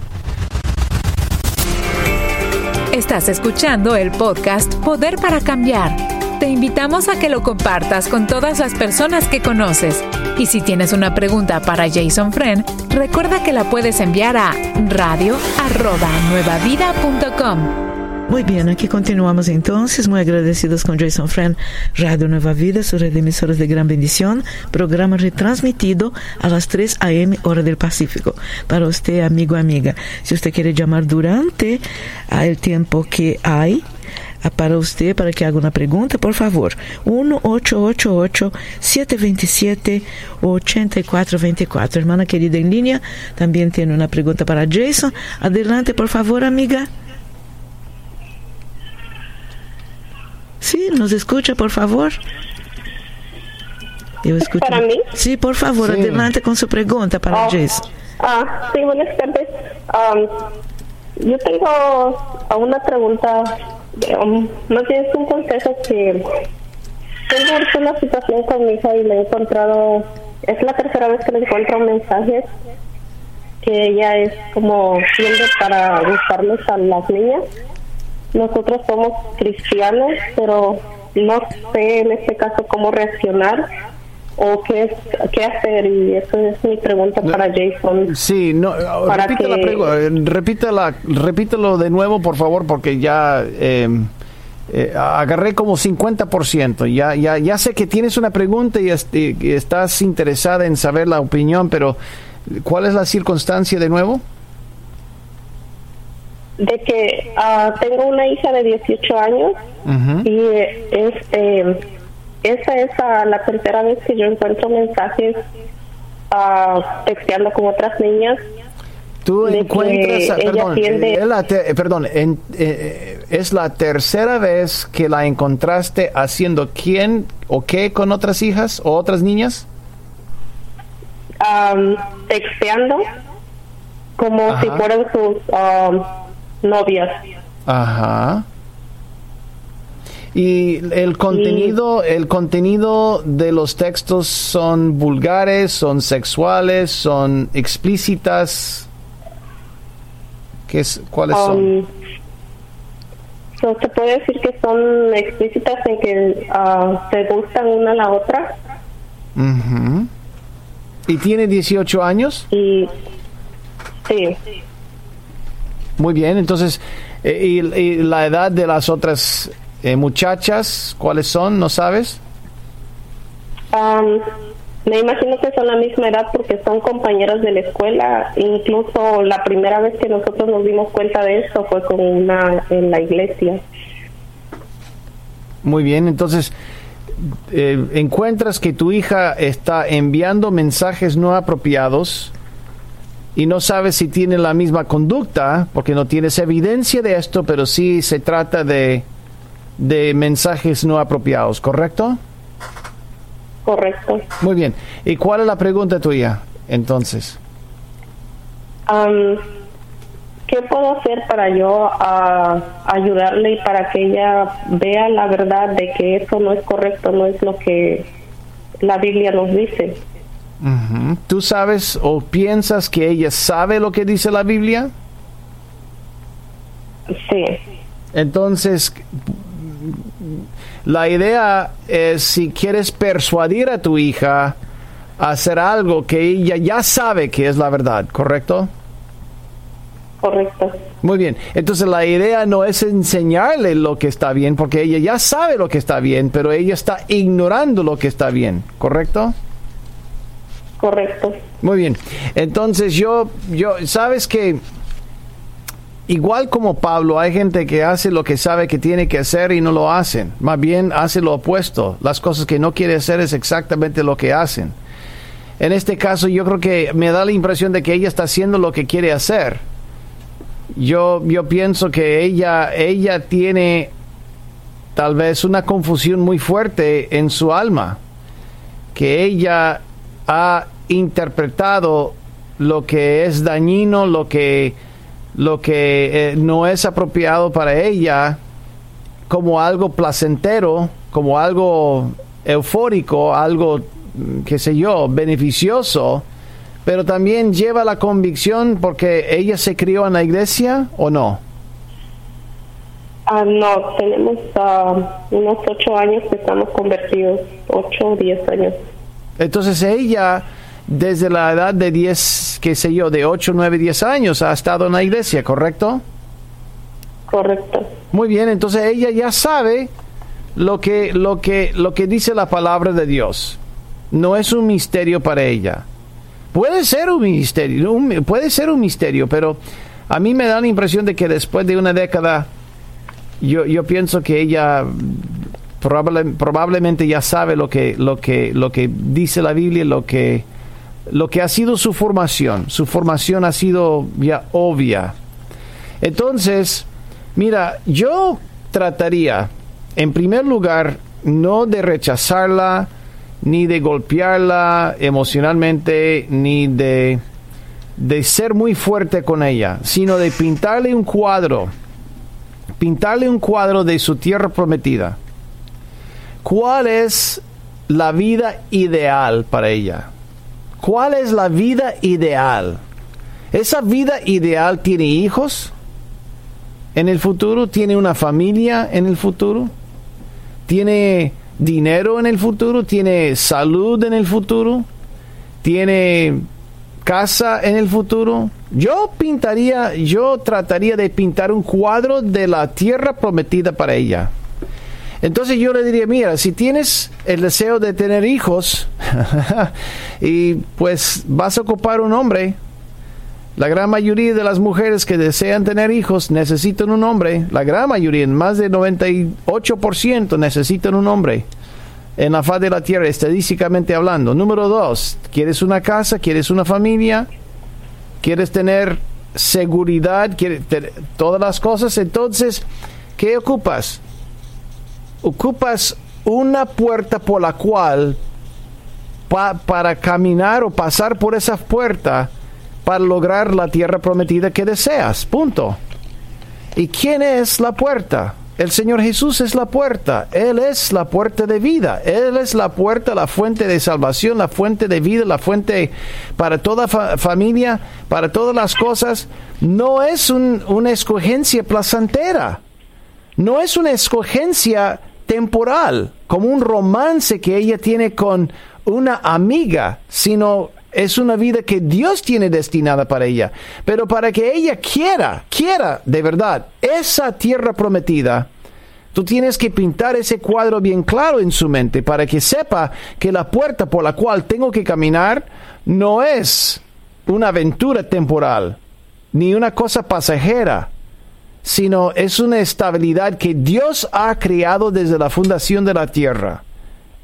Estás escuchando el podcast Poder para Cambiar. Te invitamos a que lo compartas con todas las personas que conoces. Y si tienes una pregunta para Jason Friend, recuerda que la puedes enviar a radio@nuevavida.com. Muy bien, aquí continuamos entonces, muy agradecidos con Jason Friend, Radio Nueva Vida, su red de emisoras de gran bendición, programa retransmitido a las 3 a.m. hora del Pacífico. Para usted, amigo, amiga, si usted quiere llamar durante el tiempo que hay, para usted, para que haga una pregunta, por favor, 1-888-727-8424. Hermana querida en línea, también tiene una pregunta para Jason. Adelante, por favor, amiga. Sí, nos escucha, por favor. Yo escucho. ¿Para mí? Sí, por favor, adelante con su pregunta para oh. Jess. Ah, sí, buenas tardes. Um, yo tengo una pregunta, um, más bien es un consejo que tengo una situación con mi hija y le he encontrado, es la tercera vez que le encuentro mensajes que ella es como siendo para gustarles a las niñas nosotros somos cristianos, pero no sé en este caso cómo reaccionar o qué, qué hacer y eso es mi pregunta para Jason. Sí, no, Para repite la que- eh, repítela- repítelo de nuevo, por favor, porque ya eh, eh, agarré como 50%. Ya, ya, ya sé que tienes una pregunta y, est- y estás interesada en saber la opinión, pero ¿cuál es la circunstancia de nuevo? De que ah, tengo una hija de 18 años y es, eh, esa es la tercera vez que yo encuentro mensajes ah, texteando con otras niñas. Tú encuentras, perdón, tiende- es la te- eh, perdón, en- eh, es la tercera vez que la encontraste haciendo quién o qué con otras hijas o otras niñas. am, texteando como Ajá. si fueran sus am, novias. Ajá. Y el contenido, el contenido de los textos son vulgares, son sexuales, son explícitas. ¿Qué es, ¿Cuáles son? Um, se puede decir que son explícitas en que ah, se gustan una a la otra Ujú. ¿Y tiene 18 años? y sí, Muy bien, entonces, eh, y, y la edad de las otras eh, muchachas, ¿cuáles son? ¿No sabes? Um, me imagino que son la misma edad porque son compañeras de la escuela. Incluso la primera vez que nosotros nos dimos cuenta de eso fue con una en la iglesia. Muy bien, entonces eh, encuentras que tu hija está enviando mensajes no apropiados y no sabes si tiene la misma conducta, porque no tienes evidencia de esto, pero sí se trata de, de mensajes no apropiados, ¿correcto? Correcto. Muy bien. ¿Y cuál es la pregunta tuya entonces? Um, ¿Qué puedo hacer para yo ah, ayudarle y para que ella vea la verdad de que eso no es correcto, no es lo que la Biblia nos dice? ¿Tú sabes o piensas que ella sabe lo que dice la Biblia? Sí, Entonces, la idea es si quieres persuadir a tu hija a hacer algo que ella ya sabe que es la verdad, ¿correcto? correcto. Muy bien, entonces la idea no es enseñarle lo que está bien, porque ella ya sabe lo que está bien, pero ella está ignorando lo que está bien, ¿correcto? Correcto. Muy bien. Entonces yo, yo, sabes que igual como Pablo, hay gente que hace lo que sabe que tiene que hacer y no lo hacen. Más bien hace lo opuesto. Las cosas que no quiere hacer es exactamente lo que hacen. En este caso yo creo que me da la impresión de que ella está haciendo lo que quiere hacer. Yo, yo pienso que ella, ella tiene tal vez una confusión muy fuerte en su alma. Que ella ha interpretado lo que es dañino, lo que, lo que eh, no es apropiado para ella, como algo placentero, como algo eufórico, algo, mm, qué sé yo, beneficioso, pero también lleva la convicción porque ella se crió en la iglesia o no. Ah, no, tenemos ah, unos ocho años que estamos convertidos, ocho o diez años. Entonces ella, desde la edad de 10, qué sé yo, de 8, 9, 10 años, ha estado en la iglesia, ¿correcto? Correcto. Muy bien, entonces ella ya sabe lo que, lo que, lo que dice la palabra de Dios. No es un misterio para ella. Puede ser un misterio, un- puede ser un misterio, pero a mí me da la impresión de que después de una década, yo, yo pienso que ella probable- probablemente ya sabe lo que, lo que, lo que dice la Biblia, lo que, lo que ha sido su formación. Su formación ha sido ya obvia. Entonces, mira, yo trataría, en primer lugar, no de rechazarla, ni de golpearla emocionalmente, ni de, de ser muy fuerte con ella, sino de pintarle un cuadro, pintarle un cuadro de su tierra prometida. ¿Cuál es la vida ideal para ella? ¿Cuál es la vida ideal? ¿Esa vida ideal tiene hijos en el futuro? ¿Tiene una familia en el futuro? ¿Tiene dinero en el futuro, tiene salud en el futuro, tiene casa en el futuro. Yo pintaría, yo trataría de pintar un cuadro de la tierra prometida para ella. Entonces yo le diría, mira, si tienes el deseo de tener hijos *laughs* y pues vas a ocupar un hombre, la gran mayoría de las mujeres que desean tener hijos necesitan un hombre, la gran mayoría, más del 98% necesitan un hombre en la faz de la tierra, estadísticamente hablando. Número dos, ¿quieres una casa? ¿Quieres una familia? ¿Quieres tener seguridad? ¿Quieres tener todas las cosas? Entonces, ¿qué ocupas? Ocupas una puerta por la cual para caminar o pasar por esa puerta para lograr la tierra prometida que deseas. Punto. ¿Y quién es la puerta? El Señor Jesús es la puerta. Él es la puerta de vida. Él es la puerta, la fuente de salvación, la fuente de vida, la fuente para toda familia, para todas las cosas. No es una escogencia placentera. No es una escogencia temporal, como un romance que ella tiene con una amiga, sino es una vida que Dios tiene destinada para ella. Pero para que ella quiera, quiera de verdad esa tierra prometida, tú tienes que pintar ese cuadro bien claro en su mente para que sepa que la puerta por la cual tengo que caminar no es una aventura temporal, ni una cosa pasajera, sino es una estabilidad que Dios ha creado desde la fundación de la tierra.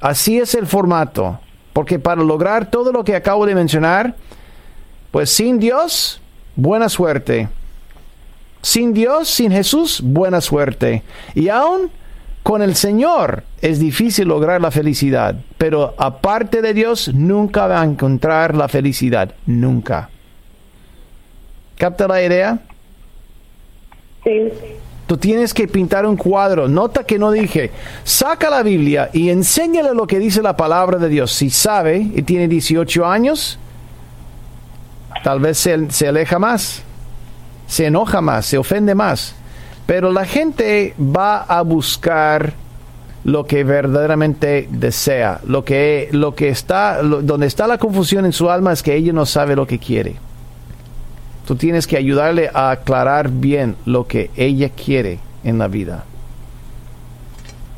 Así es el formato. Porque para lograr todo lo que acabo de mencionar, pues sin Dios, buena suerte. Sin Dios, sin Jesús, buena suerte. Y aún con el Señor es difícil lograr la felicidad, pero aparte de Dios nunca va a encontrar la felicidad, nunca. ¿Capta la idea? Tú tienes que pintar un cuadro. Nota que no dije, saca la Biblia y enséñale lo que dice la palabra de Dios. Si sabe y tiene 18 años, tal vez se, se aleja más, se enoja más, se ofende más. Pero la gente va a buscar lo que verdaderamente desea. Lo que, lo que está, donde está la confusión en su alma es que ella no sabe lo que quiere. Tú tienes que ayudarle a aclarar bien lo que ella quiere en la vida.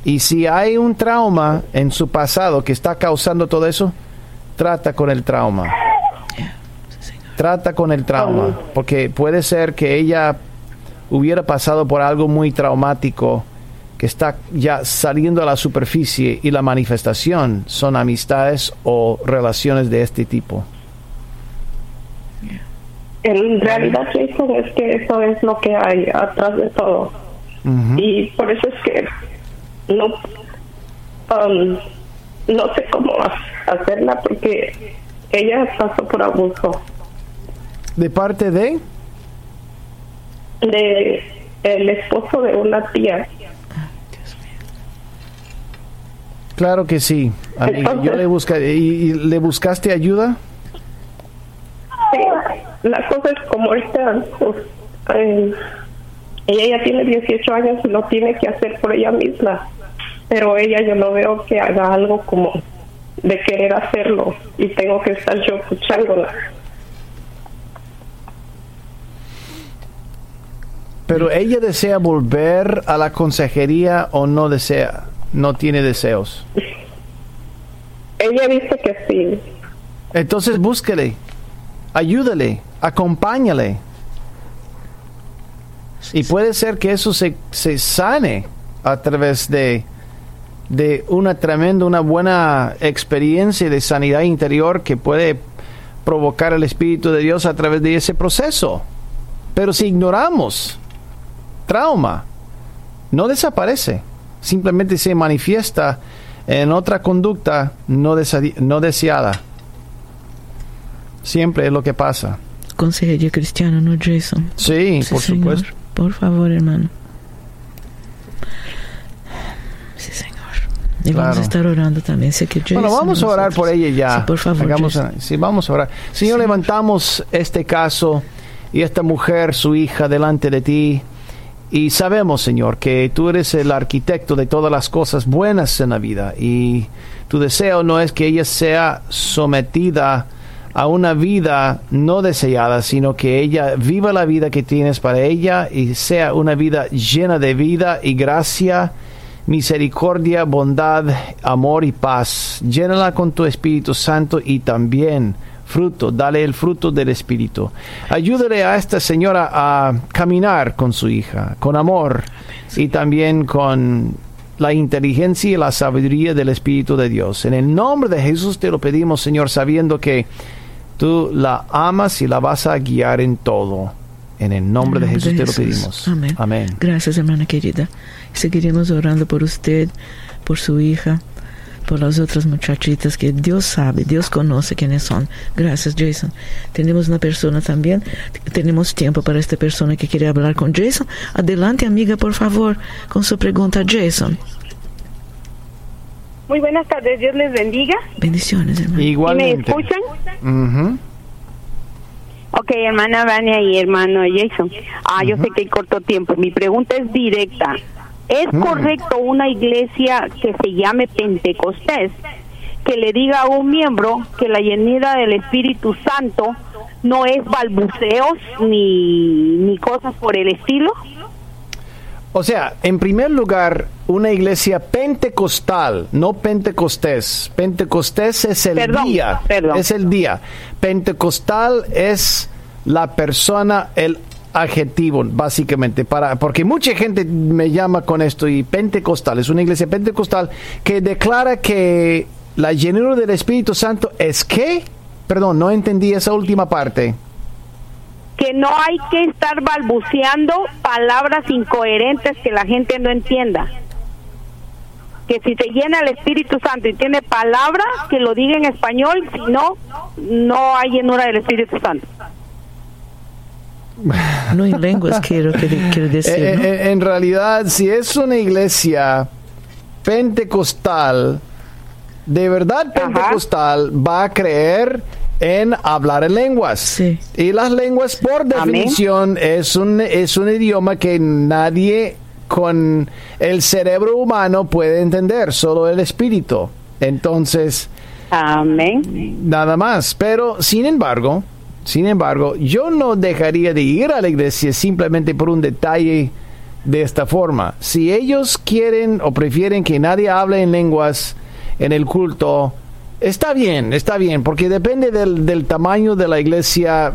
Y si hay un trauma en su pasado que está causando todo eso, trata con el trauma. Trata con el trauma, porque puede ser que ella hubiera pasado por algo muy traumático que está ya saliendo a la superficie y la manifestación son amistades o relaciones de este tipo en realidad Jason es que eso es lo que hay atrás de todo. Y por eso es que no um, no sé cómo hacerla porque ella pasó por abuso. De parte de de el esposo de una tía. Claro que sí. Yo le busqué y le buscaste ayuda la cosa es como ahorita, pues, eh, ella ya tiene 18 años y lo tiene que hacer por ella misma, pero ella yo no veo que haga algo como de querer hacerlo y tengo que estar yo escuchándola. Pero ella desea volver a la consejería o no desea, no tiene deseos. Ella dice que sí. Entonces búsquele, ayúdale, acompáñale. Y puede ser que eso se, se sane a través de, de una tremenda, una buena experiencia de sanidad interior que puede provocar el Espíritu de Dios a través de ese proceso. Pero si ignoramos trauma, no desaparece, simplemente se manifiesta en otra conducta no, no deseada. Siempre es lo que pasa consejería cristiana, ¿no, Jason? Sí, por supuesto. Por favor, hermano. Sí, Señor. Y vamos a estar orando también. Sé que bueno, vamos a orar por ella ya. Sí, por favor. Hagamos, sí, vamos a orar. Señor, levantamos este caso y esta mujer, su hija, delante de ti. Y sabemos, Señor, que tú eres el arquitecto de todas las cosas buenas en la vida. Y tu deseo no es que ella sea sometida a una vida no deseada, sino que ella viva la vida que tienes para ella y sea una vida llena de vida y gracia, misericordia, bondad, amor y paz. Llénala con tu Espíritu Santo y también fruto, dale el fruto del Espíritu. Ayúdale a esta señora a caminar con su hija, con amor y también con la inteligencia y la sabiduría del Espíritu de Dios. En el nombre de Jesús te lo pedimos, Señor, sabiendo que tú la amas y la vas a guiar en todo. En el nombre de Jesús te lo pedimos. Amén. Amén. Gracias, hermana querida. Seguiremos orando por usted, por su hija por las otras muchachitas que Dios sabe, Dios conoce quiénes son. Gracias, Jason. Tenemos una persona también, tenemos tiempo para esta persona que quiere hablar con Jason. Adelante, amiga, por favor, con su pregunta, Jason. Muy buenas tardes, Dios les bendiga. Bendiciones, hermano. Igualmente. ¿Me escuchan? Ujú. Ok, hermana Vania y hermano Jason. Ah, yo sé que hay corto tiempo. Mi pregunta es directa. ¿Es correcto una iglesia que se llame Pentecostés que le diga a un miembro que la llenura del Espíritu Santo no es balbuceos ni, ni cosas por el estilo? O sea, en primer lugar, una iglesia pentecostal, no pentecostés. Pentecostés es el Perdón, día. perdón. Es el día. Pentecostal es la persona, el adjetivo, básicamente, para, porque mucha gente me llama con esto y pentecostal, es una iglesia pentecostal que declara que la llenura del Espíritu Santo es que, perdón, no entendí esa última parte. Que no hay que estar balbuceando palabras incoherentes que la gente no entienda. Que si se llena el Espíritu Santo y tiene palabras, que lo diga en español, si no, no hay llenura del Espíritu Santo. No en lenguas quiero, quiero, quiero decir. Eh, ¿no? eh, en realidad, si es una iglesia pentecostal, de verdad pentecostal, va a creer en hablar en lenguas. Sí. Y las lenguas, por definición, es un, es un idioma que nadie con el cerebro humano puede entender, solo el espíritu. Entonces, Amén. nada más. Pero, sin embargo, sin embargo, yo no dejaría de ir a la iglesia simplemente por un detalle de esta forma. Si ellos quieren o prefieren que nadie hable en lenguas en el culto, está bien, está bien, porque depende del, del tamaño de la iglesia.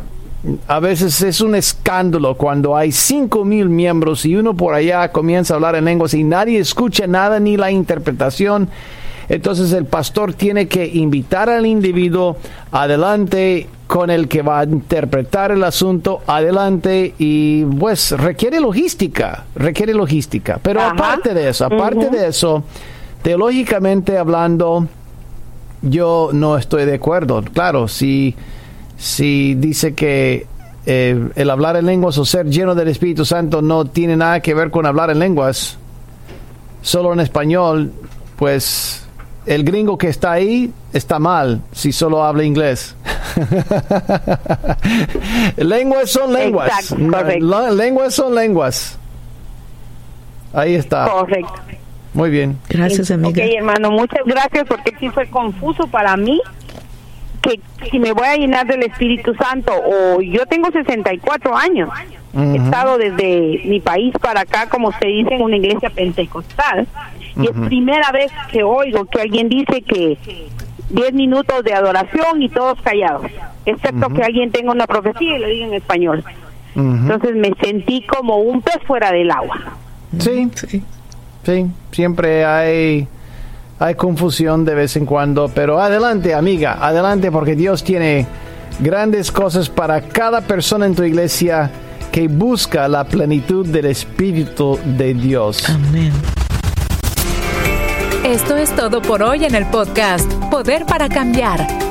A veces es un escándalo cuando hay cinco mil miembros y uno por allá comienza a hablar en lenguas y nadie escucha nada ni la interpretación. Entonces el pastor tiene que invitar al individuo adelante con el que va a interpretar el asunto adelante y pues requiere logística, requiere logística. Pero Ajá. aparte de eso, aparte de eso, teológicamente hablando, yo no estoy de acuerdo. Claro, si, si dice que eh, el hablar en lenguas o ser lleno del Espíritu Santo no tiene nada que ver con hablar en lenguas, solo en español, pues el gringo que está ahí está mal si solo habla inglés. *laughs* lenguas son lenguas. Exacto, correcto. Lenguas son lenguas. Ahí está. Correcto. Muy bien. Gracias, amiga. Ok, hermano, muchas gracias porque sí fue confuso para mí que si me voy a llenar del Espíritu Santo o yo tengo 64 años. He estado desde mi país para acá, como se dice, en una iglesia pentecostal. Y es primera vez que oigo que alguien dice que 10 minutos de adoración y todos callados, excepto que alguien tenga una profecía y lo diga en español. Entonces me sentí como un pez fuera del agua. Sí, Sí. Sí, siempre hay, hay confusión de vez en cuando, pero adelante, amiga, adelante, porque Dios tiene grandes cosas para cada persona en tu iglesia que busca la plenitud del Espíritu de Dios. Amén. Esto es todo por hoy en el podcast Poder para Cambiar.